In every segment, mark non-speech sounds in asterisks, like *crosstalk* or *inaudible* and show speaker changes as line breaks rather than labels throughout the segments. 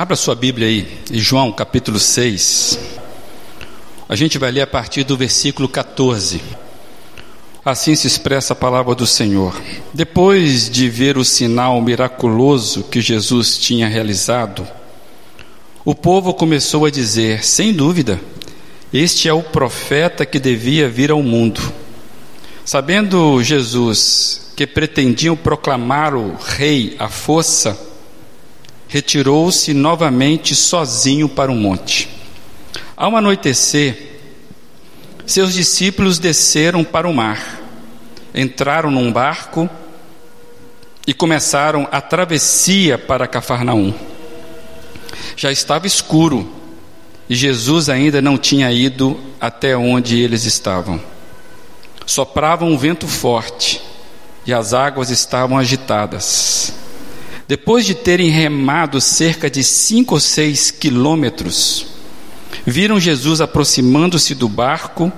Abra sua Bíblia aí, em João capítulo 6. A gente vai ler a partir do versículo 14. Assim se expressa a palavra do Senhor. Depois de ver o sinal miraculoso que Jesus tinha realizado, o povo começou a dizer: sem dúvida, este é o profeta que devia vir ao mundo. Sabendo Jesus que pretendiam proclamar o rei à força, retirou-se novamente sozinho para o monte. Ao anoitecer, seus discípulos desceram para o mar, entraram num barco e começaram a travessia para Cafarnaum. Já estava escuro e Jesus ainda não tinha ido até onde eles estavam. Soprava um vento forte e as águas estavam agitadas. Depois de terem remado cerca de cinco ou seis quilômetros, viram Jesus aproximando-se do barco,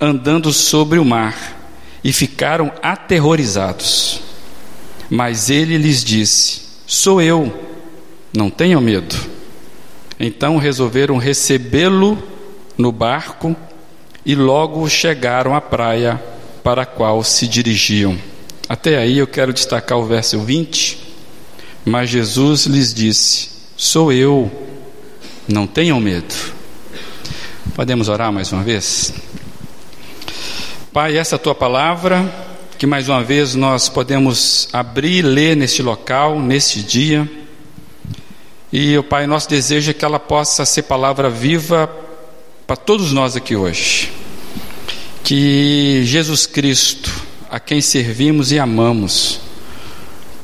andando sobre o mar, e ficaram aterrorizados. Mas ele lhes disse: Sou eu, não tenham medo. Então resolveram recebê-lo no barco e logo chegaram à praia para a qual se dirigiam. Até aí eu quero destacar o verso 20 mas Jesus lhes disse: Sou eu, não tenham medo. Podemos orar mais uma vez? Pai, essa tua palavra, que mais uma vez nós podemos abrir e ler neste local, neste dia. E, o Pai, nosso desejo é que ela possa ser palavra viva para todos nós aqui hoje. Que Jesus Cristo, a quem servimos e amamos,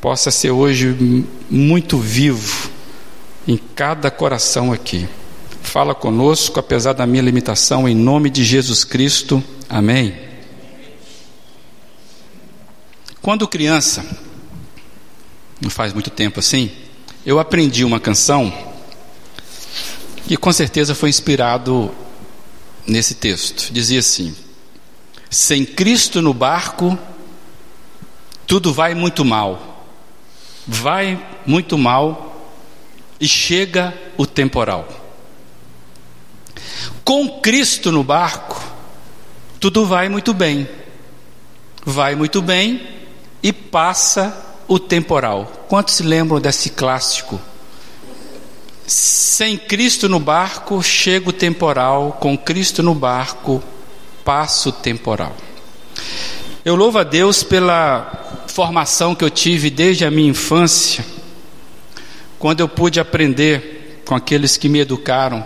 possa ser hoje muito vivo em cada coração aqui. Fala conosco, apesar da minha limitação, em nome de Jesus Cristo. Amém. Quando criança, não faz muito tempo assim, eu aprendi uma canção que com certeza foi inspirado nesse texto. Dizia assim: Sem Cristo no barco, tudo vai muito mal vai muito mal e chega o temporal. Com Cristo no barco, tudo vai muito bem. Vai muito bem e passa o temporal. Quantos se lembram desse clássico? Sem Cristo no barco, chega o temporal, com Cristo no barco, passa o temporal. Eu louvo a Deus pela formação que eu tive desde a minha infância, quando eu pude aprender com aqueles que me educaram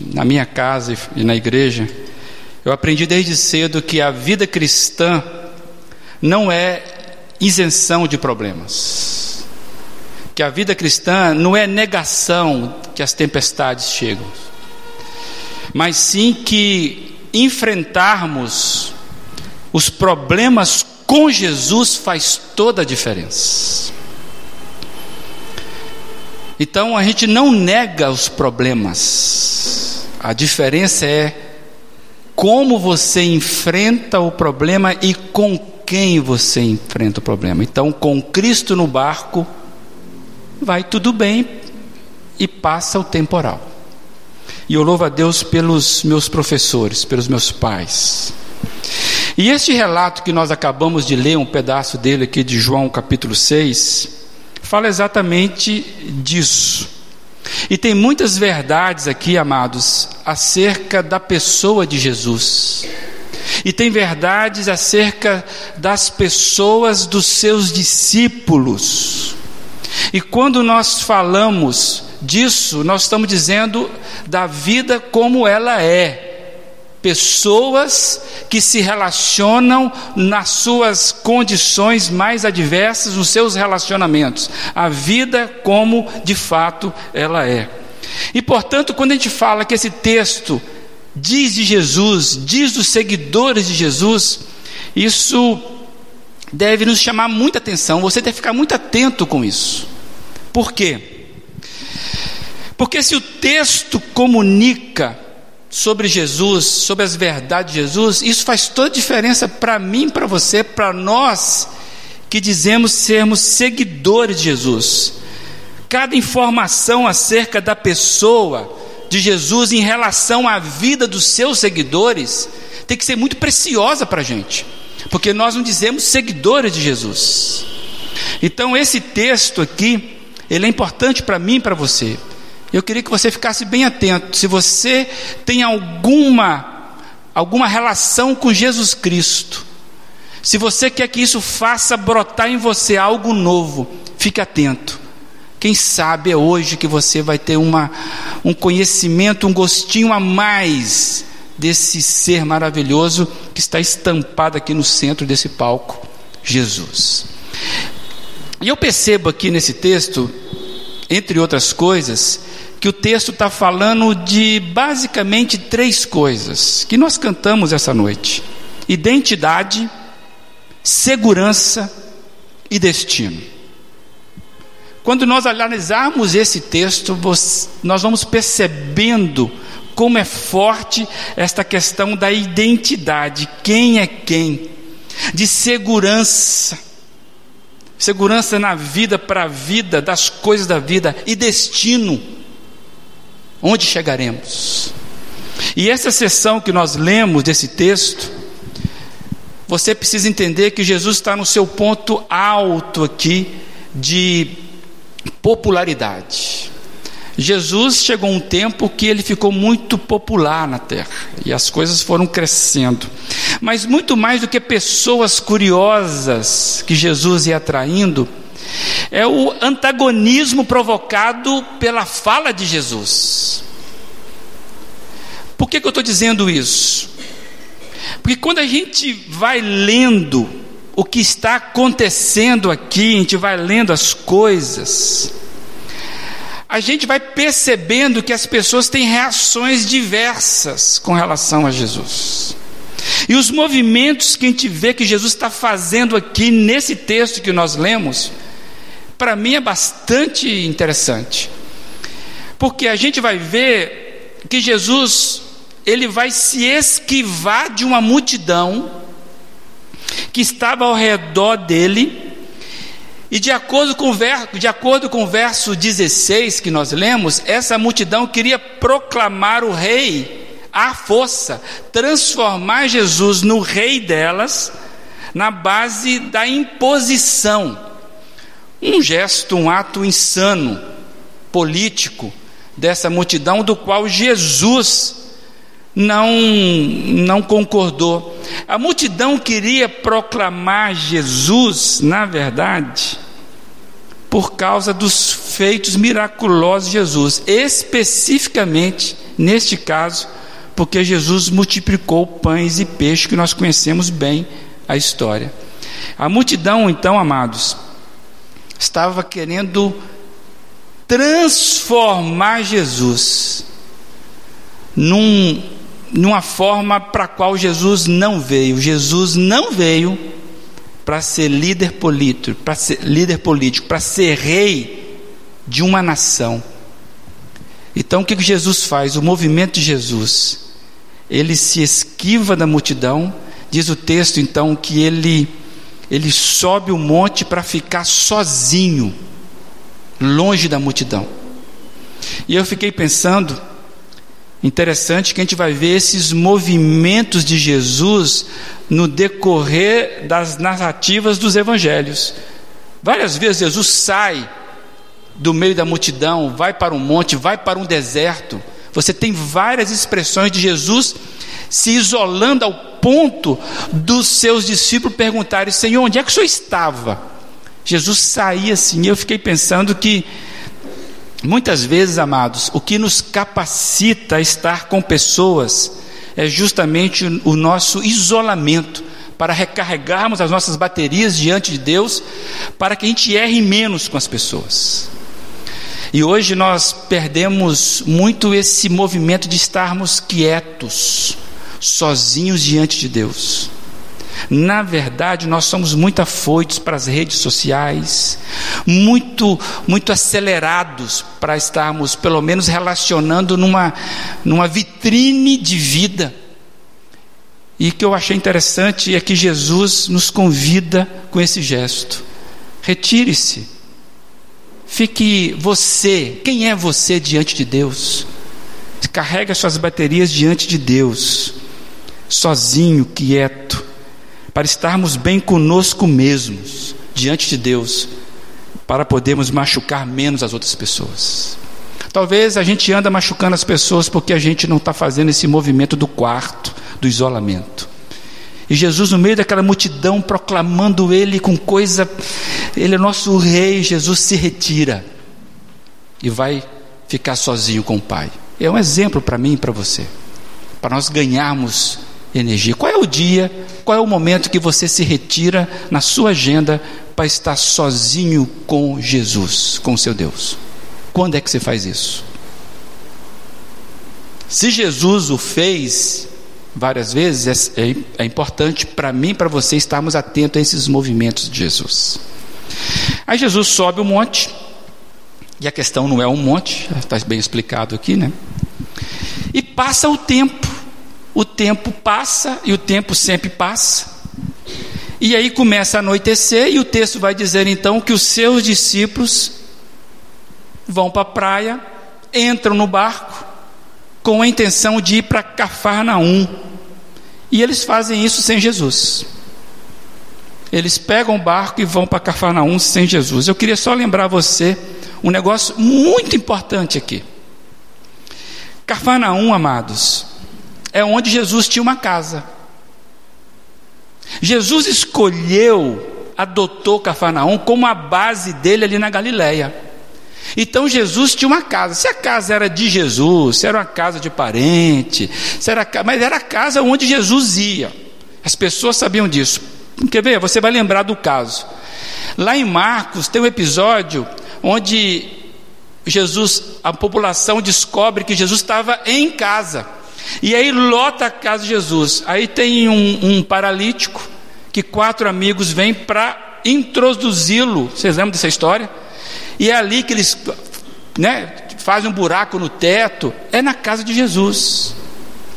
na minha casa e na igreja, eu aprendi desde cedo que a vida cristã não é isenção de problemas. Que a vida cristã não é negação que as tempestades chegam, mas sim que enfrentarmos os problemas com Jesus faz toda a diferença. Então a gente não nega os problemas, a diferença é como você enfrenta o problema e com quem você enfrenta o problema. Então, com Cristo no barco, vai tudo bem e passa o temporal. E eu louvo a Deus pelos meus professores, pelos meus pais e este relato que nós acabamos de ler, um pedaço dele aqui de João capítulo 6, fala exatamente disso. E tem muitas verdades aqui, amados, acerca da pessoa de Jesus. E tem verdades acerca das pessoas dos seus discípulos. E quando nós falamos disso, nós estamos dizendo da vida como ela é pessoas que se relacionam nas suas condições mais adversas, nos seus relacionamentos, a vida como de fato ela é. E portanto, quando a gente fala que esse texto diz de Jesus, diz dos seguidores de Jesus, isso deve nos chamar muita atenção, você deve ficar muito atento com isso. Por quê? Porque se o texto comunica sobre Jesus, sobre as verdades de Jesus, isso faz toda a diferença para mim, para você, para nós que dizemos sermos seguidores de Jesus. Cada informação acerca da pessoa de Jesus em relação à vida dos seus seguidores tem que ser muito preciosa para a gente, porque nós não dizemos seguidores de Jesus. Então, esse texto aqui, ele é importante para mim e para você. Eu queria que você ficasse bem atento. Se você tem alguma alguma relação com Jesus Cristo, se você quer que isso faça brotar em você algo novo, fique atento. Quem sabe é hoje que você vai ter uma, um conhecimento, um gostinho a mais desse ser maravilhoso que está estampado aqui no centro desse palco, Jesus. E eu percebo aqui nesse texto, entre outras coisas, que o texto está falando de basicamente três coisas que nós cantamos essa noite: identidade, segurança e destino. Quando nós analisarmos esse texto, nós vamos percebendo como é forte esta questão da identidade, quem é quem, de segurança, segurança na vida, para a vida, das coisas da vida. E destino, onde chegaremos. E essa sessão que nós lemos desse texto, você precisa entender que Jesus está no seu ponto alto aqui de popularidade. Jesus chegou um tempo que ele ficou muito popular na terra e as coisas foram crescendo. Mas muito mais do que pessoas curiosas que Jesus ia atraindo, é o antagonismo provocado pela fala de Jesus. Por que, que eu estou dizendo isso? Porque quando a gente vai lendo o que está acontecendo aqui, a gente vai lendo as coisas, a gente vai percebendo que as pessoas têm reações diversas com relação a Jesus. E os movimentos que a gente vê que Jesus está fazendo aqui nesse texto que nós lemos, para mim é bastante interessante. Porque a gente vai ver que Jesus, ele vai se esquivar de uma multidão que estava ao redor dele, e de acordo, com de acordo com o verso 16 que nós lemos, essa multidão queria proclamar o rei à força, transformar Jesus no rei delas, na base da imposição. Um gesto, um ato insano, político, dessa multidão, do qual Jesus não, não concordou. A multidão queria proclamar Jesus, na verdade, por causa dos feitos miraculosos de Jesus, especificamente neste caso, porque Jesus multiplicou pães e peixes que nós conhecemos bem a história. A multidão, então, amados, estava querendo transformar Jesus num numa forma para a qual Jesus não veio. Jesus não veio para ser líder político, para ser líder político, para ser rei de uma nação. Então o que Jesus faz? O movimento de Jesus, ele se esquiva da multidão. Diz o texto então que ele ele sobe o monte para ficar sozinho, longe da multidão. E eu fiquei pensando Interessante que a gente vai ver esses movimentos de Jesus no decorrer das narrativas dos evangelhos. Várias vezes Jesus sai do meio da multidão, vai para um monte, vai para um deserto. Você tem várias expressões de Jesus se isolando ao ponto dos seus discípulos perguntarem: Senhor, onde é que o senhor estava? Jesus saía assim. Eu fiquei pensando que Muitas vezes, amados, o que nos capacita a estar com pessoas é justamente o nosso isolamento, para recarregarmos as nossas baterias diante de Deus, para que a gente erre menos com as pessoas. E hoje nós perdemos muito esse movimento de estarmos quietos, sozinhos diante de Deus. Na verdade, nós somos muito afoitos para as redes sociais, muito, muito acelerados para estarmos, pelo menos, relacionando numa, numa vitrine de vida. E que eu achei interessante é que Jesus nos convida com esse gesto: retire-se, Fique você, quem é você diante de Deus? Carrega suas baterias diante de Deus, sozinho, quieto, para estarmos bem conosco mesmos, diante de Deus, para podermos machucar menos as outras pessoas. Talvez a gente anda machucando as pessoas porque a gente não está fazendo esse movimento do quarto, do isolamento. E Jesus, no meio daquela multidão, proclamando Ele com coisa, Ele é nosso Rei, Jesus se retira e vai ficar sozinho com o Pai. É um exemplo para mim e para você, para nós ganharmos energia. Qual é o dia, qual é o momento que você se retira na sua agenda para estar sozinho com Jesus, com seu Deus? Quando é que você faz isso? Se Jesus o fez, várias vezes, é, é, é importante para mim e para você estarmos atentos a esses movimentos de Jesus. Aí Jesus sobe o monte, e a questão não é um monte, está bem explicado aqui, né? E passa o tempo, o tempo passa e o tempo sempre passa. E aí começa a anoitecer, e o texto vai dizer então que os seus discípulos vão para a praia, entram no barco, com a intenção de ir para Cafarnaum. E eles fazem isso sem Jesus. Eles pegam o barco e vão para Cafarnaum sem Jesus. Eu queria só lembrar você um negócio muito importante aqui. Cafarnaum, amados, é onde Jesus tinha uma casa. Jesus escolheu, adotou Cafarnaum como a base dele ali na Galileia. Então Jesus tinha uma casa. Se a casa era de Jesus, se era uma casa de parente, se era, mas era a casa onde Jesus ia. As pessoas sabiam disso. Quer ver? Você vai lembrar do caso. Lá em Marcos tem um episódio onde Jesus, a população descobre que Jesus estava em casa. E aí lota a casa de Jesus. Aí tem um, um paralítico que quatro amigos vêm para introduzi-lo. Vocês lembram dessa história? E é ali que eles né, fazem um buraco no teto, é na casa de Jesus,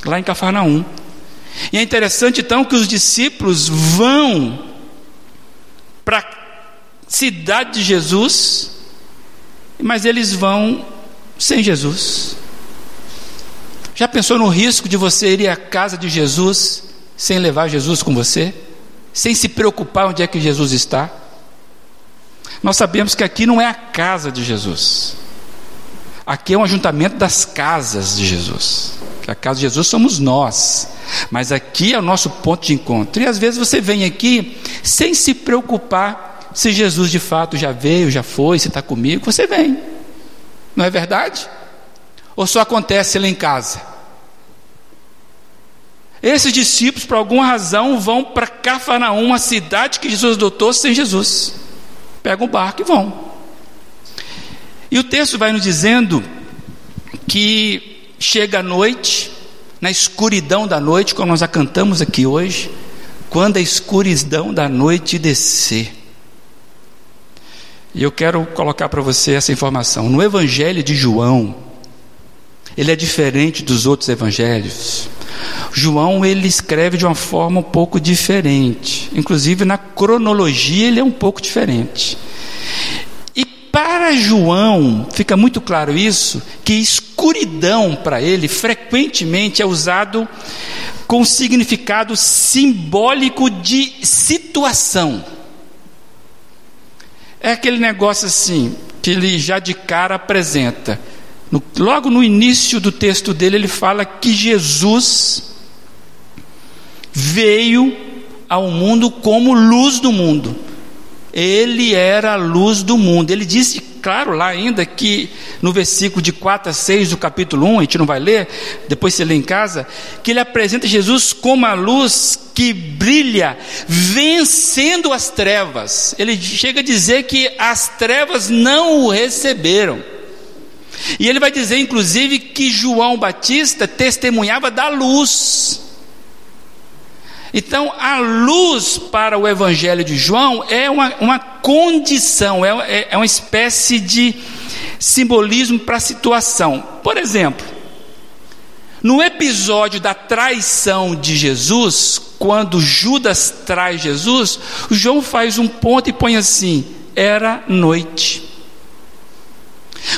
lá em Cafarnaum. E é interessante então que os discípulos vão para a cidade de Jesus, mas eles vão sem Jesus. Já pensou no risco de você ir à casa de Jesus sem levar Jesus com você? Sem se preocupar onde é que Jesus está? Nós sabemos que aqui não é a casa de Jesus. Aqui é um ajuntamento das casas de Jesus. A casa de Jesus somos nós. Mas aqui é o nosso ponto de encontro. E às vezes você vem aqui sem se preocupar se Jesus de fato já veio, já foi, se está comigo. Você vem. Não é verdade? Ou só acontece lá em casa? Esses discípulos, por alguma razão, vão para Cafarnaum, uma cidade que Jesus adotou sem Jesus pegam o barco e vão. E o texto vai nos dizendo que chega a noite, na escuridão da noite, como nós a cantamos aqui hoje, quando a escuridão da noite descer. E eu quero colocar para você essa informação. No Evangelho de João, ele é diferente dos outros evangelhos. João ele escreve de uma forma um pouco diferente, inclusive na cronologia ele é um pouco diferente. E para João fica muito claro isso, que escuridão para ele frequentemente é usado com significado simbólico de situação. É aquele negócio assim, que ele já de cara apresenta. No, logo no início do texto dele, ele fala que Jesus veio ao mundo como luz do mundo. Ele era a luz do mundo. Ele disse, claro, lá ainda que no versículo de 4 a 6 do capítulo 1, a gente não vai ler, depois você lê em casa, que ele apresenta Jesus como a luz que brilha, vencendo as trevas. Ele chega a dizer que as trevas não o receberam. E ele vai dizer, inclusive, que João Batista testemunhava da luz. Então, a luz para o Evangelho de João é uma, uma condição, é, é, é uma espécie de simbolismo para a situação. Por exemplo, no episódio da traição de Jesus, quando Judas traz Jesus, João faz um ponto e põe assim: era noite.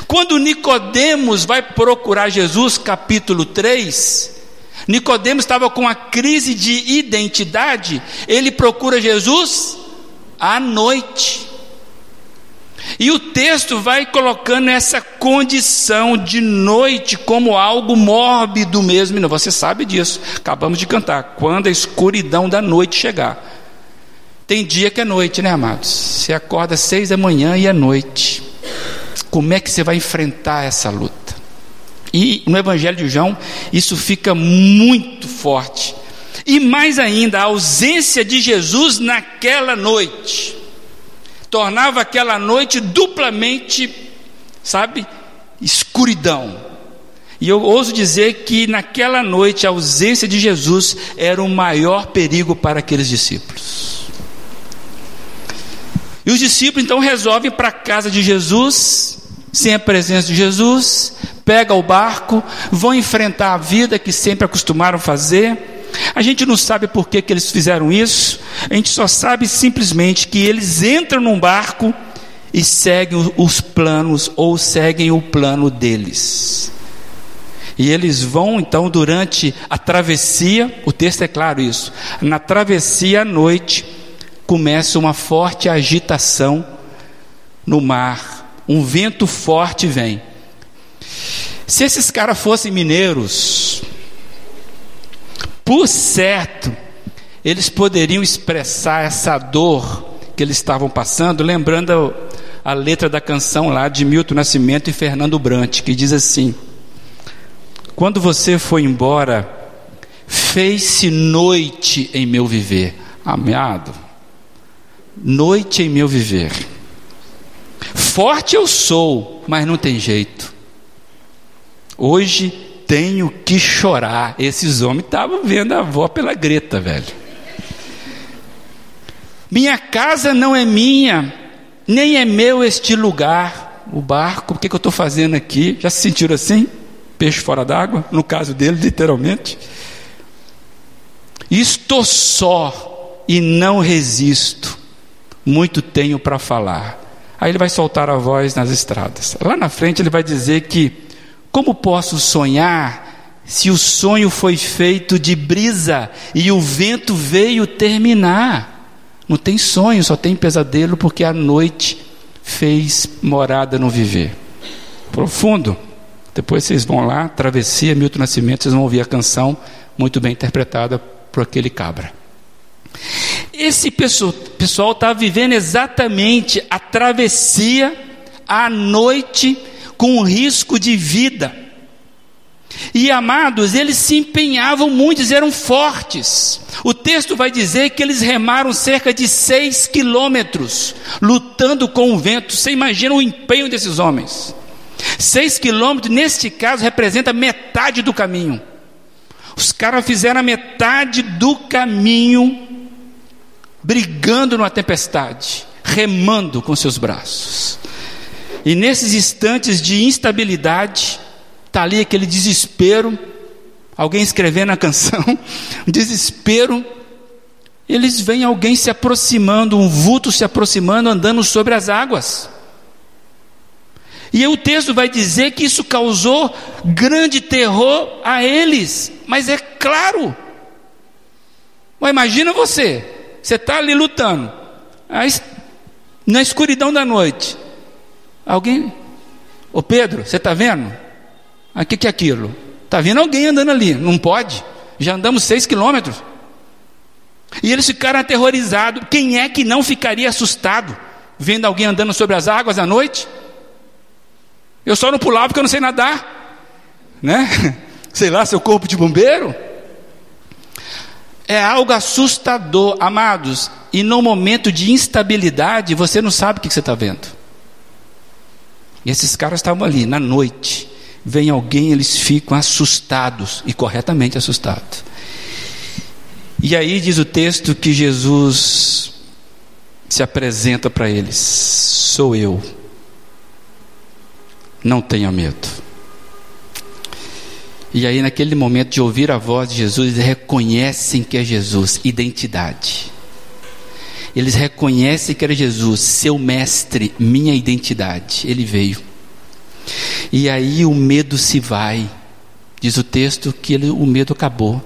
Quando Nicodemos vai procurar Jesus, capítulo 3, Nicodemos estava com uma crise de identidade, ele procura Jesus à noite. E o texto vai colocando essa condição de noite como algo mórbido mesmo. E você sabe disso. Acabamos de cantar. Quando a escuridão da noite chegar. Tem dia que é noite, né, amados? Você acorda às seis da manhã e é noite. Como é que você vai enfrentar essa luta? E no Evangelho de João, isso fica muito forte. E mais ainda, a ausência de Jesus naquela noite tornava aquela noite duplamente, sabe, escuridão. E eu ouso dizer que naquela noite a ausência de Jesus era o maior perigo para aqueles discípulos. E os discípulos então resolvem para a casa de Jesus, sem a presença de Jesus, pega o barco, vão enfrentar a vida que sempre acostumaram fazer. A gente não sabe por que, que eles fizeram isso, a gente só sabe simplesmente que eles entram num barco e seguem os planos ou seguem o plano deles. E eles vão então durante a travessia, o texto é claro isso. Na travessia à noite começa uma forte agitação no mar. Um vento forte vem. Se esses caras fossem mineiros, por certo, eles poderiam expressar essa dor que eles estavam passando, lembrando a, letra da canção lá de Milton Nascimento e Fernando Brant, que diz assim: Quando você foi embora, fez-se noite em meu viver. Ameado, noite em meu viver. Forte eu sou, mas não tem jeito. Hoje tenho que chorar. Esses homens estavam vendo a avó pela greta, velho. Minha casa não é minha, nem é meu este lugar. O barco, o que, que eu estou fazendo aqui? Já se sentiram assim? Peixe fora d'água? No caso dele, literalmente. Estou só e não resisto. Muito tenho para falar. Aí ele vai soltar a voz nas estradas. Lá na frente ele vai dizer que como posso sonhar se o sonho foi feito de brisa e o vento veio terminar? Não tem sonho, só tem pesadelo porque a noite fez morada no viver. Profundo. Depois vocês vão lá, travessia, Milton Nascimento, vocês vão ouvir a canção muito bem interpretada por aquele cabra. Esse pessoal está vivendo exatamente a travessia à noite com risco de vida. E amados, eles se empenhavam muito, eles eram fortes. O texto vai dizer que eles remaram cerca de seis quilômetros, lutando com o vento. Você imagina o empenho desses homens? Seis quilômetros, neste caso, representa metade do caminho. Os caras fizeram a metade do caminho, brigando numa tempestade, remando com seus braços. E nesses instantes de instabilidade, está ali aquele desespero, alguém escrevendo a canção, *laughs* desespero, eles veem alguém se aproximando, um vulto se aproximando, andando sobre as águas. E o texto vai dizer que isso causou grande terror a eles, mas é claro. Mas imagina você, você está ali lutando, na escuridão da noite, Alguém? Ô Pedro, você está vendo? O ah, que, que é aquilo? Está vendo alguém andando ali? Não pode. Já andamos seis quilômetros. E eles ficaram aterrorizados. Quem é que não ficaria assustado vendo alguém andando sobre as águas à noite? Eu só não pulava porque eu não sei nadar, né? *laughs* Sei lá, seu corpo de bombeiro. É algo assustador, amados. E no momento de instabilidade, você não sabe o que você está vendo. E esses caras estavam ali na noite. Vem alguém, eles ficam assustados e corretamente assustados. E aí diz o texto que Jesus se apresenta para eles: Sou eu. Não tenha medo. E aí, naquele momento de ouvir a voz de Jesus, eles reconhecem que é Jesus, identidade. Eles reconhecem que era Jesus, seu mestre, minha identidade. Ele veio. E aí o medo se vai. Diz o texto que ele, o medo acabou.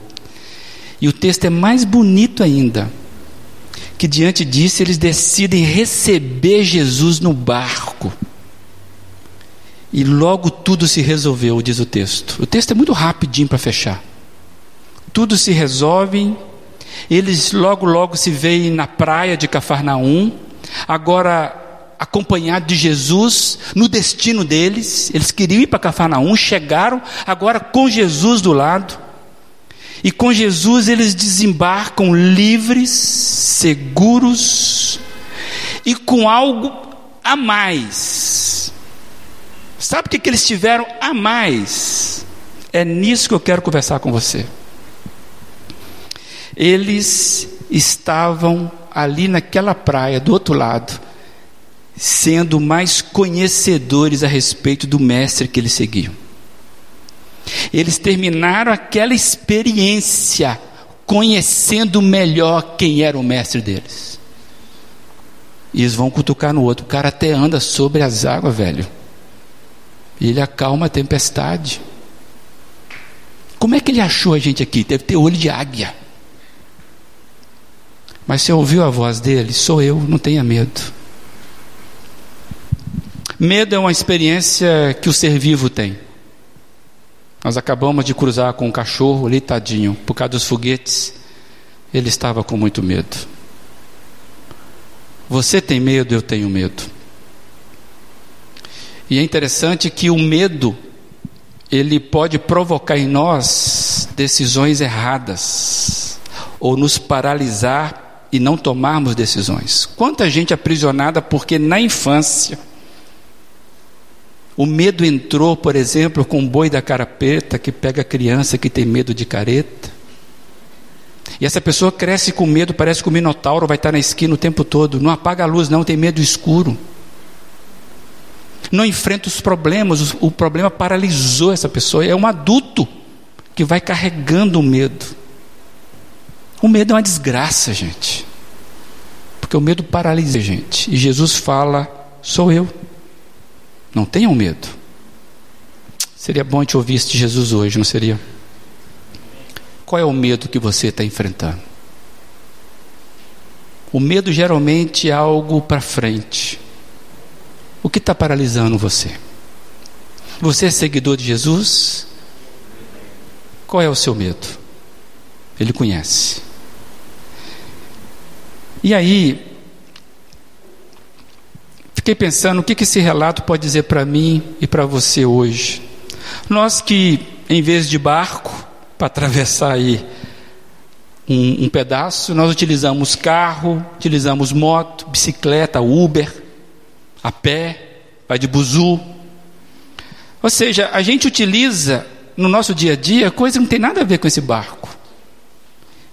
E o texto é mais bonito ainda. Que diante disso eles decidem receber Jesus no barco. E logo tudo se resolveu, diz o texto. O texto é muito rapidinho para fechar. Tudo se resolve. Eles logo, logo se veem na praia de Cafarnaum. Agora acompanhado de Jesus no destino deles. Eles queriam ir para Cafarnaum, chegaram agora com Jesus do lado. E com Jesus eles desembarcam livres, seguros e com algo a mais. Sabe o que eles tiveram a mais? É nisso que eu quero conversar com você. Eles estavam ali naquela praia, do outro lado, sendo mais conhecedores a respeito do mestre que eles seguiam. Eles terminaram aquela experiência conhecendo melhor quem era o mestre deles. E eles vão cutucar no outro. O cara até anda sobre as águas, velho. E ele acalma a tempestade. Como é que ele achou a gente aqui? Deve ter olho de águia. Mas você ouviu a voz dele? Sou eu, não tenha medo. Medo é uma experiência que o ser vivo tem. Nós acabamos de cruzar com um cachorro ali, tadinho, por causa dos foguetes. Ele estava com muito medo. Você tem medo, eu tenho medo. E é interessante que o medo ele pode provocar em nós decisões erradas ou nos paralisar e não tomarmos decisões. Quanta gente aprisionada porque na infância o medo entrou, por exemplo, com o boi da carapeta que pega a criança que tem medo de careta. E essa pessoa cresce com medo, parece que o minotauro vai estar na esquina o tempo todo. Não apaga a luz, não, tem medo escuro. Não enfrenta os problemas, o problema paralisou essa pessoa. É um adulto que vai carregando o medo. O medo é uma desgraça, gente. Porque o medo paralisa a gente. E Jesus fala: sou eu. Não tenham medo. Seria bom te ouvir de Jesus hoje, não seria? Qual é o medo que você está enfrentando? O medo geralmente é algo para frente. O que está paralisando você? Você é seguidor de Jesus? Qual é o seu medo? Ele conhece. E aí, Fiquei pensando o que esse relato pode dizer para mim e para você hoje. Nós que, em vez de barco, *laughs* para atravessar aí um, um, pedaço, nós utilizamos carro, utilizamos moto, bicicleta, Uber, a pé, vai de buzu. Ou seja, a gente utiliza no nosso dia a dia coisa que não tem nada a ver com esse barco.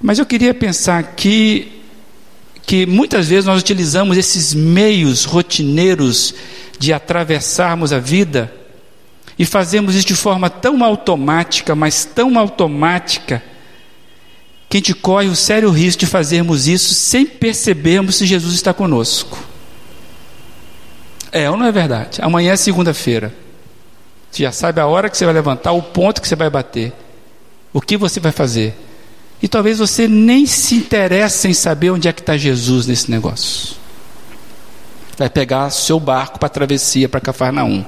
Mas eu queria pensar aqui que muitas vezes nós utilizamos esses meios rotineiros de atravessarmos a vida e fazemos isso de forma tão automática, mas tão automática, que a gente corre o sério risco de fazermos isso sem percebermos se Jesus está conosco. É ou não é verdade? Amanhã é segunda-feira. Você já sabe a hora que você vai levantar, o ponto que você vai bater, o que você vai fazer. E talvez você nem se interesse em saber onde é que está Jesus nesse negócio. Vai pegar seu barco para a travessia para Cafarnaum.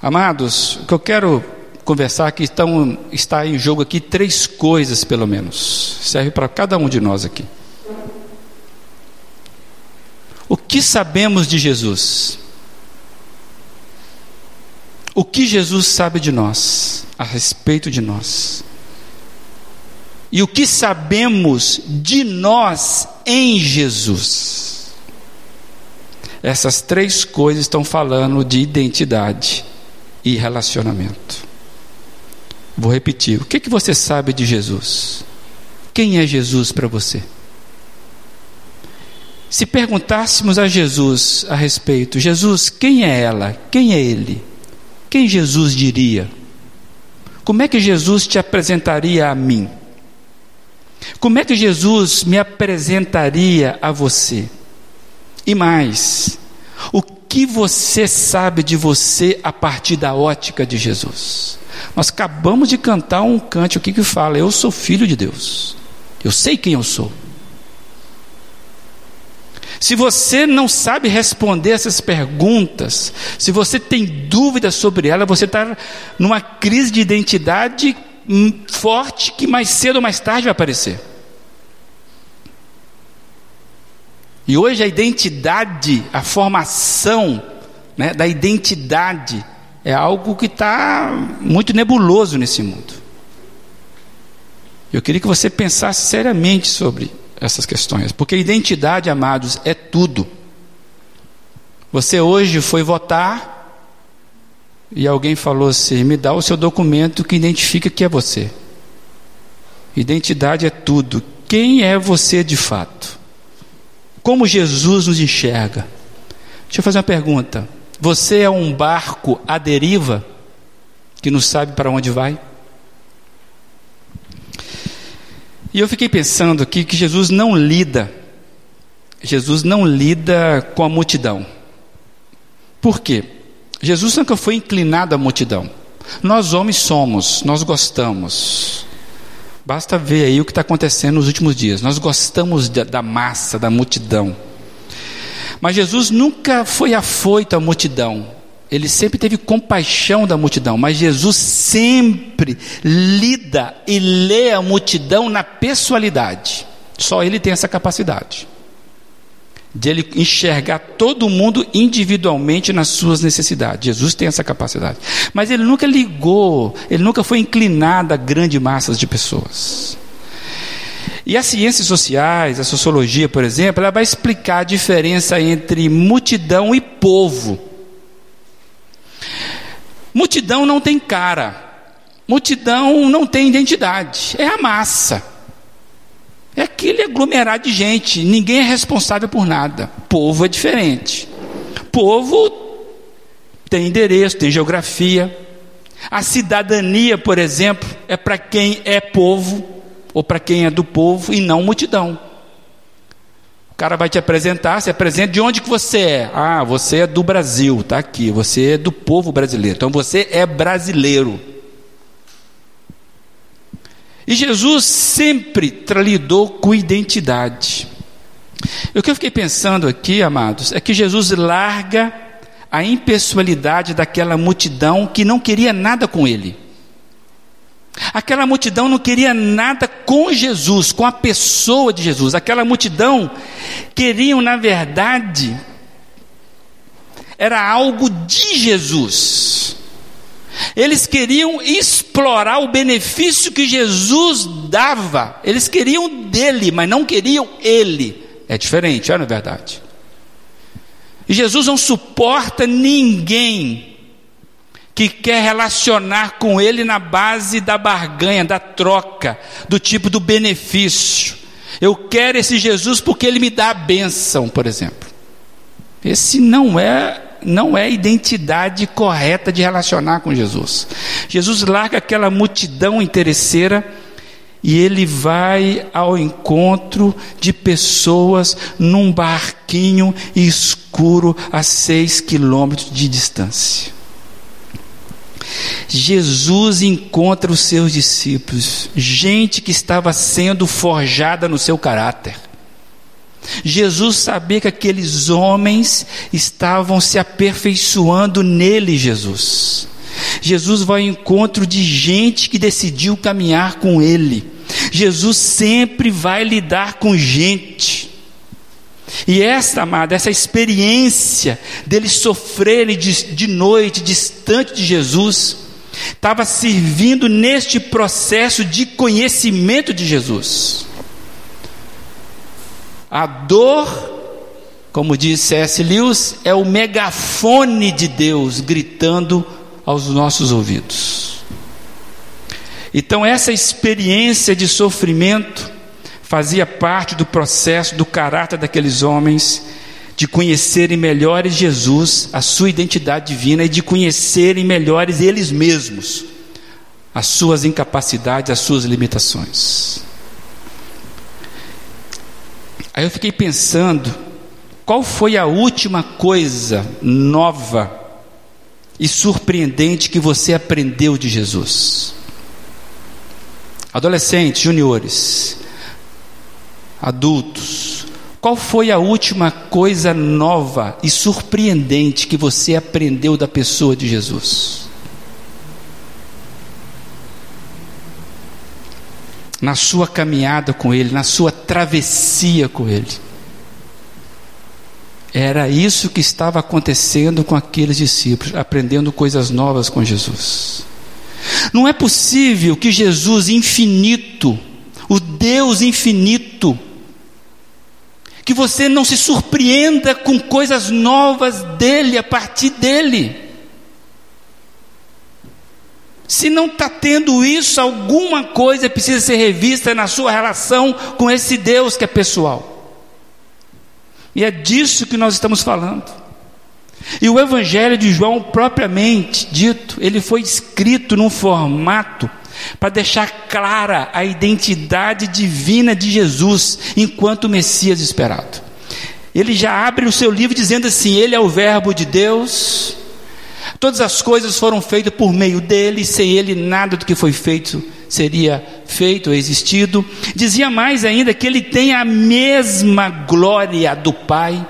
Amados, o que eu quero conversar aqui estão, está em jogo aqui três coisas pelo menos. Serve para cada um de nós aqui. O que sabemos de Jesus? O que Jesus sabe de nós, a respeito de nós? E o que sabemos de nós em Jesus. Essas três coisas estão falando de identidade e relacionamento. Vou repetir: o que, que você sabe de Jesus? Quem é Jesus para você? Se perguntássemos a Jesus a respeito, Jesus, quem é ela? Quem é ele? Quem Jesus diria? Como é que Jesus te apresentaria a mim? Como é que Jesus me apresentaria a você? E mais, o que você sabe de você a partir da ótica de Jesus? Nós acabamos de cantar um cante aqui que fala: Eu sou filho de Deus. Eu sei quem eu sou. Se você não sabe responder essas perguntas, se você tem dúvidas sobre ela, você está numa crise de identidade forte que mais cedo ou mais tarde vai aparecer. E hoje a identidade, a formação né, da identidade, é algo que está muito nebuloso nesse mundo. Eu queria que você pensasse seriamente sobre essas questões, porque identidade, amados, é tudo. Você hoje foi votar e alguém falou assim: me dá o seu documento que identifica que é você. Identidade é tudo. Quem é você de fato? Como Jesus nos enxerga? Deixa eu fazer uma pergunta. Você é um barco à deriva que não sabe para onde vai? E eu fiquei pensando aqui que Jesus não lida, Jesus não lida com a multidão. Por quê? Jesus nunca foi inclinado à multidão. Nós homens somos, nós gostamos. Basta ver aí o que está acontecendo nos últimos dias. Nós gostamos da massa, da multidão. Mas Jesus nunca foi afoito à multidão. Ele sempre teve compaixão da multidão, mas Jesus sempre lida e lê a multidão na pessoalidade. Só ele tem essa capacidade de ele enxergar todo mundo individualmente nas suas necessidades. Jesus tem essa capacidade. Mas ele nunca ligou, ele nunca foi inclinado a grandes massas de pessoas. E as ciências sociais, a sociologia, por exemplo, ela vai explicar a diferença entre multidão e povo. Multidão não tem cara. Multidão não tem identidade. É a massa. É aquele aglomerado de gente. Ninguém é responsável por nada. Povo é diferente. Povo tem endereço, tem geografia. A cidadania, por exemplo, é para quem é povo ou para quem é do povo e não multidão cara vai te apresentar, se apresenta de onde que você é. Ah, você é do Brasil, tá aqui. Você é do povo brasileiro. Então você é brasileiro. E Jesus sempre lidou com identidade. O que eu fiquei pensando aqui, amados, é que Jesus larga a impessoalidade daquela multidão que não queria nada com ele. Aquela multidão não queria nada com Jesus, com a pessoa de Jesus. Aquela multidão queriam, na verdade, era algo de Jesus. Eles queriam explorar o benefício que Jesus dava. Eles queriam dele, mas não queriam ele. É diferente, é na verdade. E Jesus não suporta ninguém que quer relacionar com ele na base da barganha, da troca, do tipo do benefício. Eu quero esse Jesus porque ele me dá a bênção, por exemplo. Esse não é não é a identidade correta de relacionar com Jesus. Jesus larga aquela multidão interesseira e ele vai ao encontro de pessoas num barquinho escuro a seis quilômetros de distância. Jesus encontra os seus discípulos, gente que estava sendo forjada no seu caráter. Jesus sabia que aqueles homens estavam se aperfeiçoando nele, Jesus. Jesus vai ao encontro de gente que decidiu caminhar com ele. Jesus sempre vai lidar com gente. E essa, amada, essa experiência dele sofrer de, de noite, distante de Jesus, estava servindo neste processo de conhecimento de Jesus. A dor, como diz C.S. Lewis, é o megafone de Deus gritando aos nossos ouvidos. Então, essa experiência de sofrimento fazia parte do processo do caráter daqueles homens de conhecerem melhores Jesus, a sua identidade divina e de conhecerem melhores eles mesmos, as suas incapacidades, as suas limitações. Aí eu fiquei pensando Qual foi a última coisa nova e surpreendente que você aprendeu de Jesus? Adolescentes, juniores, adultos, qual foi a última coisa nova e surpreendente que você aprendeu da pessoa de Jesus? Na sua caminhada com Ele, na sua travessia com Ele. Era isso que estava acontecendo com aqueles discípulos, aprendendo coisas novas com Jesus. Não é possível que Jesus infinito, o Deus infinito, que você não se surpreenda com coisas novas dele, a partir dele. Se não está tendo isso, alguma coisa precisa ser revista na sua relação com esse Deus que é pessoal. E é disso que nós estamos falando. E o Evangelho de João, propriamente dito, ele foi escrito num formato para deixar clara a identidade divina de Jesus enquanto Messias esperado. Ele já abre o seu livro dizendo assim: Ele é o Verbo de Deus, todas as coisas foram feitas por meio dele, sem ele nada do que foi feito seria feito ou existido. Dizia mais ainda que ele tem a mesma glória do Pai.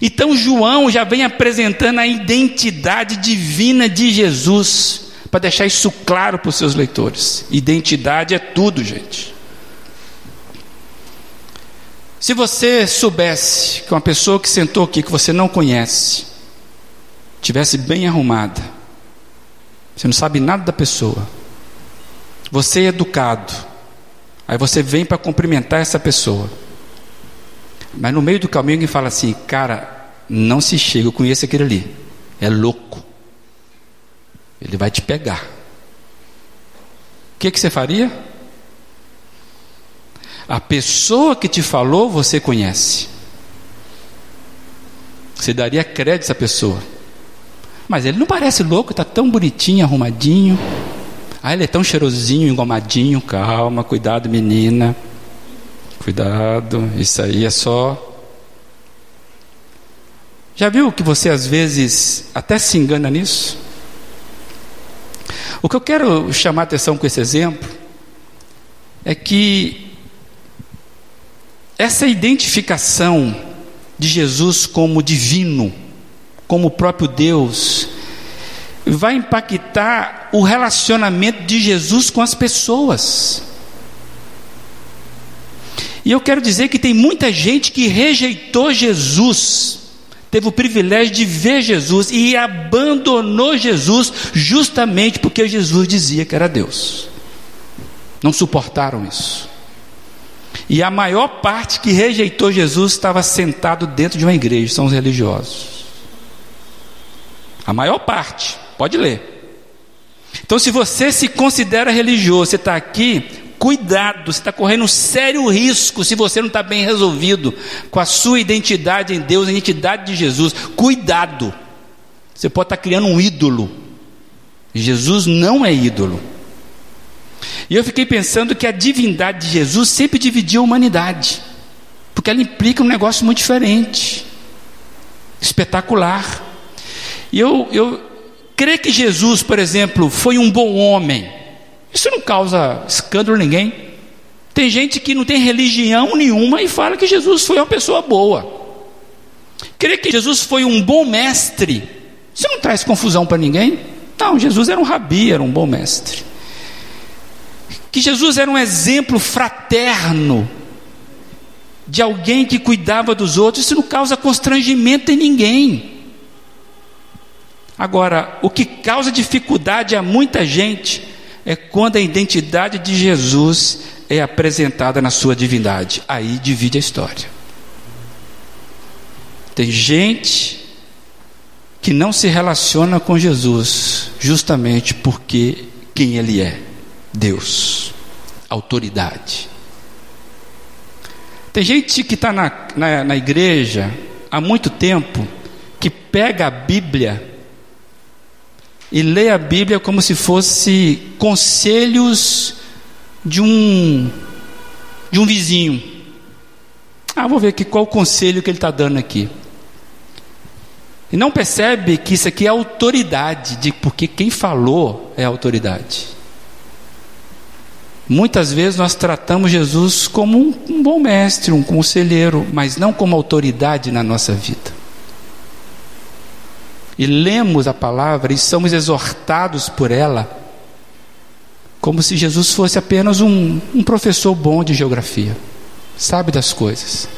Então João já vem apresentando a identidade divina de Jesus, para deixar isso claro para os seus leitores. Identidade é tudo, gente. Se você soubesse que uma pessoa que sentou aqui, que você não conhece, tivesse bem arrumada, você não sabe nada da pessoa, você é educado. Aí você vem para cumprimentar essa pessoa. Mas no meio do caminho alguém fala assim: Cara, não se chega, eu conheço aquele ali. É louco. Ele vai te pegar. O que, que você faria? A pessoa que te falou, você conhece. Você daria crédito a essa pessoa. Mas ele não parece louco, está tão bonitinho, arrumadinho. Ah, ele é tão cheirosinho, engomadinho. Calma, cuidado, menina. Cuidado, isso aí é só. Já viu que você às vezes até se engana nisso? O que eu quero chamar a atenção com esse exemplo é que essa identificação de Jesus como divino, como o próprio Deus, vai impactar o relacionamento de Jesus com as pessoas. E eu quero dizer que tem muita gente que rejeitou Jesus, teve o privilégio de ver Jesus e abandonou Jesus justamente porque Jesus dizia que era Deus. Não suportaram isso. E a maior parte que rejeitou Jesus estava sentado dentro de uma igreja, são os religiosos. A maior parte. Pode ler. Então, se você se considera religioso, você está aqui, cuidado, você está correndo um sério risco se você não está bem resolvido com a sua identidade em Deus, a identidade de Jesus. Cuidado, você pode estar tá criando um ídolo. Jesus não é ídolo. E eu fiquei pensando que a divindade de Jesus sempre dividiu a humanidade, porque ela implica um negócio muito diferente, espetacular. E eu, eu, Crer que Jesus, por exemplo, foi um bom homem, isso não causa escândalo a ninguém. Tem gente que não tem religião nenhuma e fala que Jesus foi uma pessoa boa. Crer que Jesus foi um bom mestre, isso não traz confusão para ninguém. Não, Jesus era um rabi, era um bom mestre. Que Jesus era um exemplo fraterno de alguém que cuidava dos outros, isso não causa constrangimento em ninguém. Agora, o que causa dificuldade a muita gente é quando a identidade de Jesus é apresentada na sua divindade. Aí divide a história. Tem gente que não se relaciona com Jesus justamente porque quem ele é, Deus, autoridade. Tem gente que está na, na, na igreja há muito tempo que pega a Bíblia e lê a Bíblia como se fosse conselhos de um de um vizinho. Ah, vou ver aqui qual o conselho que ele está dando aqui. E não percebe que isso aqui é autoridade, de, porque quem falou é autoridade. Muitas vezes nós tratamos Jesus como um, um bom mestre, um conselheiro, mas não como autoridade na nossa vida. E lemos a palavra e somos exortados por ela, como se Jesus fosse apenas um, um professor bom de geografia, sabe das coisas.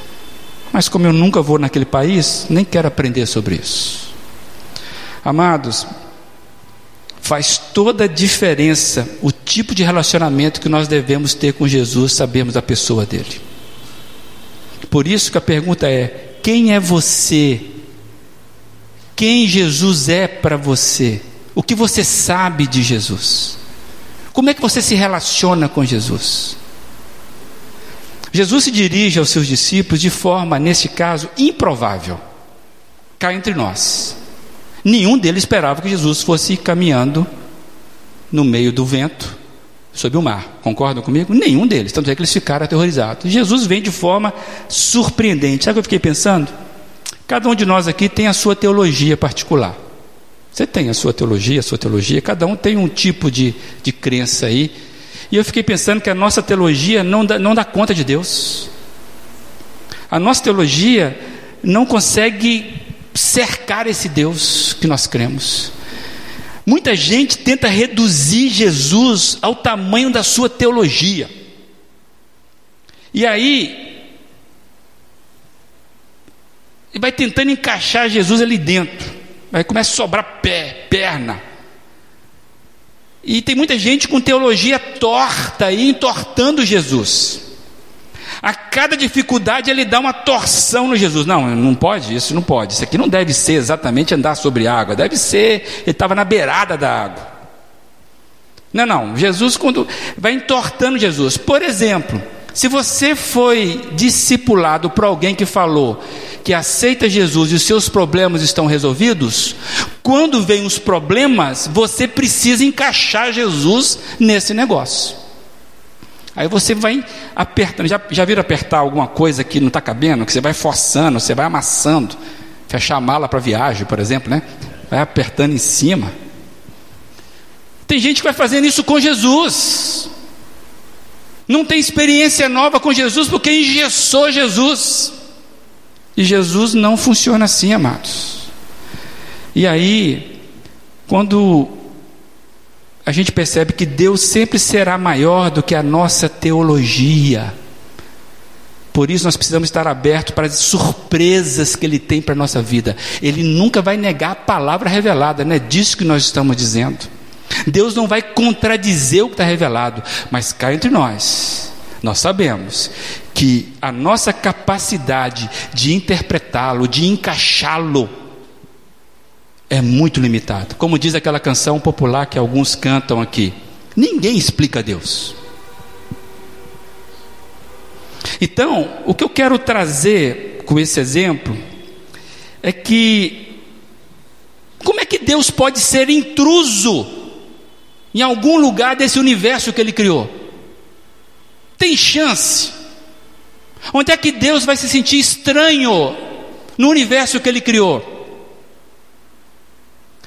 Mas como eu nunca vou naquele país, nem quero aprender sobre isso. Amados, faz toda a diferença o tipo de relacionamento que nós devemos ter com Jesus, sabemos da pessoa dele. Por isso que a pergunta é: quem é você? Quem Jesus é para você? O que você sabe de Jesus? Como é que você se relaciona com Jesus? Jesus se dirige aos seus discípulos de forma, neste caso, improvável. Cá entre nós. Nenhum deles esperava que Jesus fosse caminhando no meio do vento, sob o mar. Concordam comigo? Nenhum deles. Tanto é que eles ficaram aterrorizados. Jesus vem de forma surpreendente. Sabe o que eu fiquei pensando? Cada um de nós aqui tem a sua teologia particular. Você tem a sua teologia, a sua teologia, cada um tem um tipo de, de crença aí e eu fiquei pensando que a nossa teologia não dá, não dá conta de Deus. A nossa teologia não consegue cercar esse Deus que nós cremos. Muita gente tenta reduzir Jesus ao tamanho da sua teologia. E aí, vai tentando encaixar Jesus ali dentro. Aí começa a sobrar pé, perna. E tem muita gente com teologia torta aí, entortando Jesus. A cada dificuldade ele dá uma torção no Jesus. Não, não pode, isso não pode. Isso aqui não deve ser exatamente andar sobre água. Deve ser, ele estava na beirada da água. Não, não. Jesus, quando vai entortando Jesus. Por exemplo, se você foi discipulado por alguém que falou que aceita Jesus e os seus problemas estão resolvidos, quando vem os problemas, você precisa encaixar Jesus nesse negócio. Aí você vai apertando, já, já viram apertar alguma coisa que não está cabendo, que você vai forçando, você vai amassando, fechar a mala para viagem, por exemplo, né? Vai apertando em cima. Tem gente que vai fazendo isso com Jesus. Não tem experiência nova com Jesus porque engessou Jesus. E Jesus não funciona assim, amados. E aí, quando a gente percebe que Deus sempre será maior do que a nossa teologia, por isso nós precisamos estar abertos para as surpresas que Ele tem para a nossa vida. Ele nunca vai negar a palavra revelada, não é disso que nós estamos dizendo. Deus não vai contradizer o que está revelado, mas cá entre nós, nós sabemos que a nossa capacidade de interpretá-lo, de encaixá-lo, é muito limitada. Como diz aquela canção popular que alguns cantam aqui: ninguém explica Deus. Então, o que eu quero trazer com esse exemplo é que como é que Deus pode ser intruso em algum lugar desse universo que ele criou? Tem chance. Onde é que Deus vai se sentir estranho no universo que Ele criou?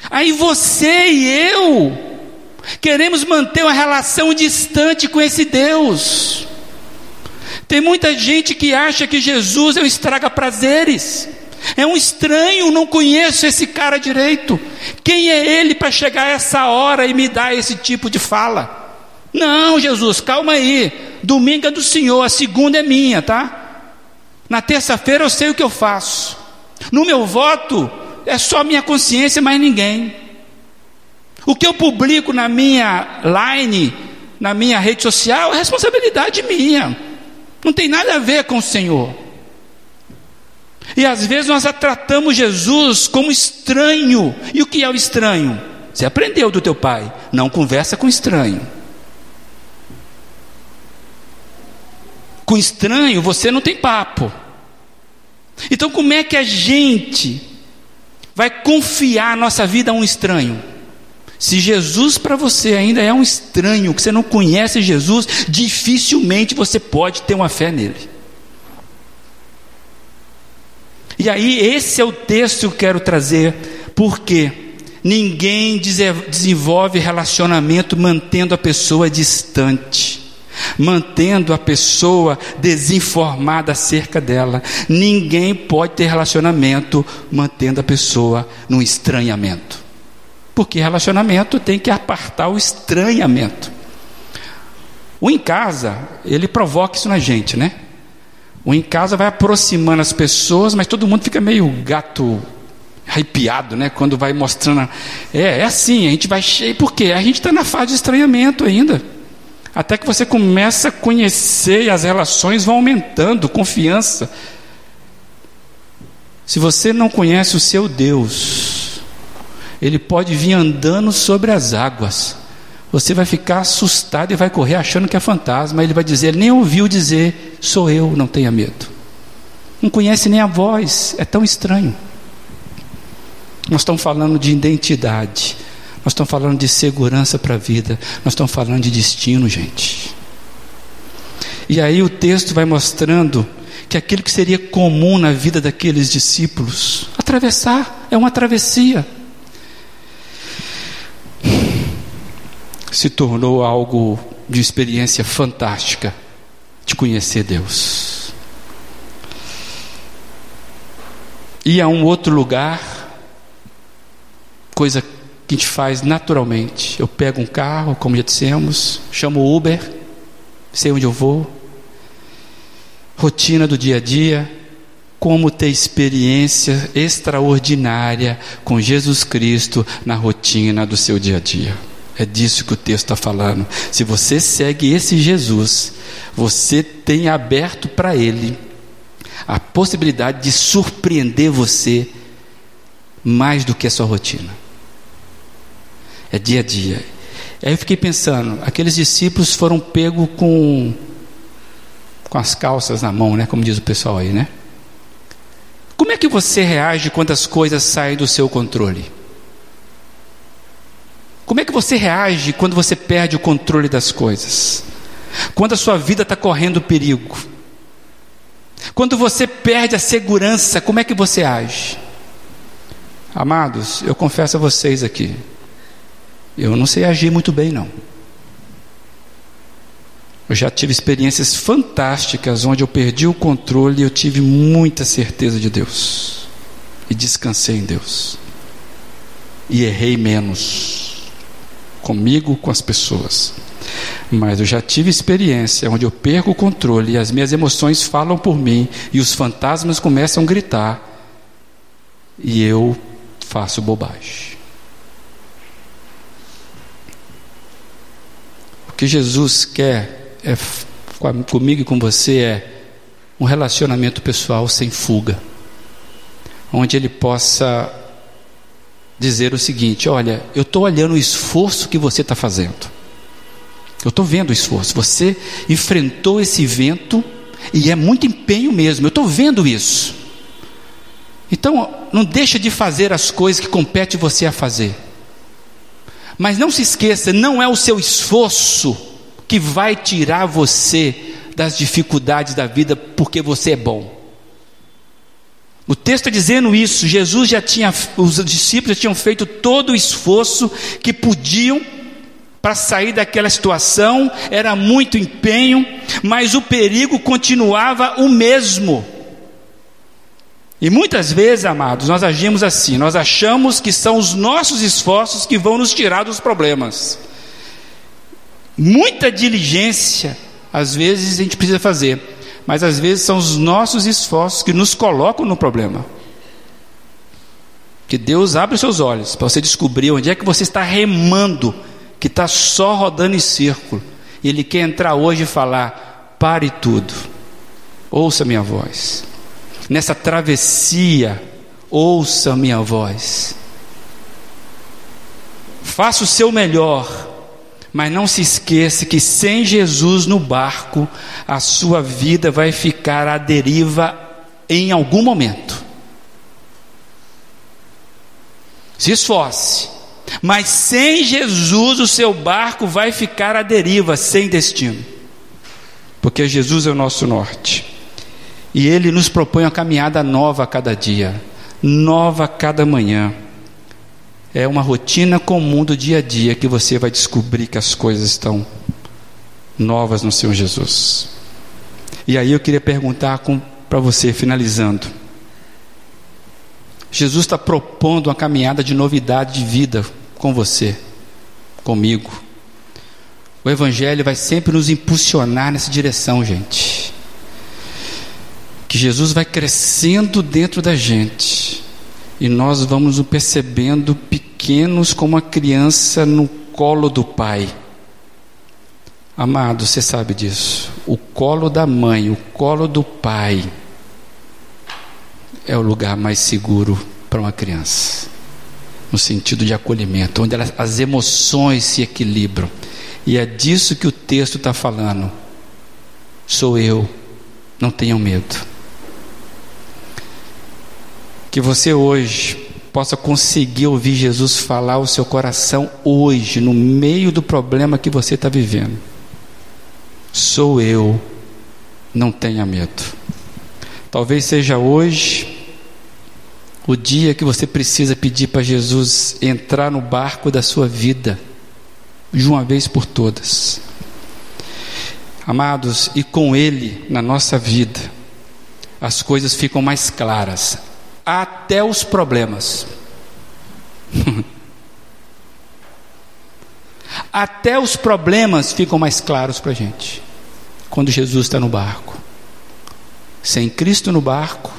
Aí você e eu queremos manter uma relação distante com esse Deus. Tem muita gente que acha que Jesus é um estraga-prazeres. É um estranho, não conheço esse cara direito. Quem é ele para chegar a essa hora e me dar esse tipo de fala? Não, Jesus, calma aí. Domingo é do Senhor, a segunda é minha, tá? Na terça-feira eu sei o que eu faço. No meu voto é só minha consciência, mais ninguém. O que eu publico na minha line, na minha rede social, é responsabilidade minha. Não tem nada a ver com o Senhor. E às vezes nós tratamos Jesus como estranho. E o que é o estranho? Você aprendeu do teu pai, não conversa com estranho. Com estranho você não tem papo. Então, como é que a gente vai confiar nossa vida a um estranho? Se Jesus para você ainda é um estranho, que você não conhece Jesus, dificilmente você pode ter uma fé nele. E aí, esse é o texto que eu quero trazer, porque ninguém desenvolve relacionamento mantendo a pessoa distante mantendo a pessoa desinformada acerca dela. Ninguém pode ter relacionamento mantendo a pessoa no estranhamento. Porque relacionamento tem que apartar o estranhamento. O em casa, ele provoca isso na gente, né? O em casa vai aproximando as pessoas, mas todo mundo fica meio gato arrepiado, né? Quando vai mostrando. É, é assim, a gente vai cheio. Por quê? A gente está na fase de estranhamento ainda. Até que você começa a conhecer e as relações vão aumentando, confiança. Se você não conhece o seu Deus, ele pode vir andando sobre as águas. Você vai ficar assustado e vai correr achando que é fantasma. Ele vai dizer, ele nem ouviu dizer, sou eu, não tenha medo. Não conhece nem a voz, é tão estranho. Nós estamos falando de identidade. Nós estamos falando de segurança para a vida. Nós estamos falando de destino, gente. E aí o texto vai mostrando que aquilo que seria comum na vida daqueles discípulos, atravessar, é uma travessia, se tornou algo de experiência fantástica de conhecer Deus. E a um outro lugar, coisa que a gente faz naturalmente. Eu pego um carro, como já dissemos, chamo o Uber, sei onde eu vou. Rotina do dia a dia, como ter experiência extraordinária com Jesus Cristo na rotina do seu dia a dia. É disso que o texto está falando. Se você segue esse Jesus, você tem aberto para Ele a possibilidade de surpreender você mais do que a sua rotina é dia a dia. Aí eu fiquei pensando, aqueles discípulos foram pegos com, com as calças na mão, né? Como diz o pessoal aí, né? Como é que você reage quando as coisas saem do seu controle? Como é que você reage quando você perde o controle das coisas? Quando a sua vida está correndo perigo? Quando você perde a segurança, como é que você age? Amados, eu confesso a vocês aqui, eu não sei agir muito bem, não. Eu já tive experiências fantásticas onde eu perdi o controle e eu tive muita certeza de Deus. E descansei em Deus. E errei menos. Comigo, com as pessoas. Mas eu já tive experiência onde eu perco o controle e as minhas emoções falam por mim e os fantasmas começam a gritar e eu faço bobagem. Que Jesus quer é, comigo e com você é um relacionamento pessoal sem fuga, onde Ele possa dizer o seguinte: Olha, eu estou olhando o esforço que você está fazendo, eu estou vendo o esforço, você enfrentou esse vento e é muito empenho mesmo, eu estou vendo isso. Então, não deixa de fazer as coisas que compete você a fazer. Mas não se esqueça, não é o seu esforço que vai tirar você das dificuldades da vida porque você é bom. O texto está dizendo isso. Jesus já tinha, os discípulos já tinham feito todo o esforço que podiam para sair daquela situação, era muito empenho, mas o perigo continuava o mesmo. E muitas vezes, amados, nós agimos assim, nós achamos que são os nossos esforços que vão nos tirar dos problemas. Muita diligência, às vezes a gente precisa fazer, mas às vezes são os nossos esforços que nos colocam no problema. Que Deus abre os seus olhos para você descobrir onde é que você está remando, que está só rodando em círculo. Ele quer entrar hoje e falar: pare tudo, ouça minha voz nessa travessia, ouça minha voz. Faça o seu melhor, mas não se esqueça que sem Jesus no barco, a sua vida vai ficar à deriva em algum momento. Se esforce, mas sem Jesus o seu barco vai ficar à deriva, sem destino, porque Jesus é o nosso norte. E Ele nos propõe uma caminhada nova a cada dia, nova a cada manhã. É uma rotina comum do dia a dia que você vai descobrir que as coisas estão novas no Senhor Jesus. E aí eu queria perguntar para você, finalizando. Jesus está propondo uma caminhada de novidade de vida com você, comigo. O Evangelho vai sempre nos impulsionar nessa direção, gente. Que Jesus vai crescendo dentro da gente e nós vamos o percebendo pequenos como uma criança no colo do Pai. Amado, você sabe disso. O colo da mãe, o colo do pai é o lugar mais seguro para uma criança, no sentido de acolhimento, onde elas, as emoções se equilibram. E é disso que o texto está falando. Sou eu, não tenham medo. Que você hoje possa conseguir ouvir Jesus falar o seu coração hoje, no meio do problema que você está vivendo. Sou eu, não tenha medo. Talvez seja hoje o dia que você precisa pedir para Jesus entrar no barco da sua vida, de uma vez por todas. Amados, e com Ele na nossa vida, as coisas ficam mais claras, até os problemas. *laughs* até os problemas ficam mais claros para a gente quando Jesus está no barco. Sem Cristo no barco,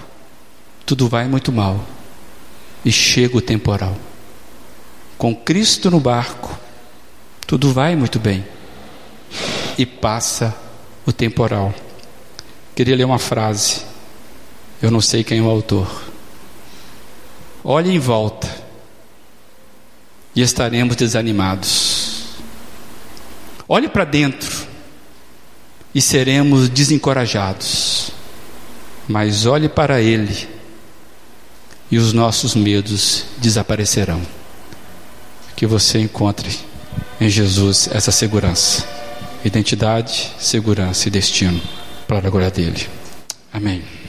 tudo vai muito mal e chega o temporal. Com Cristo no barco, tudo vai muito bem e passa o temporal. Queria ler uma frase, eu não sei quem é o autor. Olhe em volta e estaremos desanimados. Olhe para dentro e seremos desencorajados. Mas olhe para Ele e os nossos medos desaparecerão. Que você encontre em Jesus essa segurança, identidade, segurança e destino para a glória dele. Amém.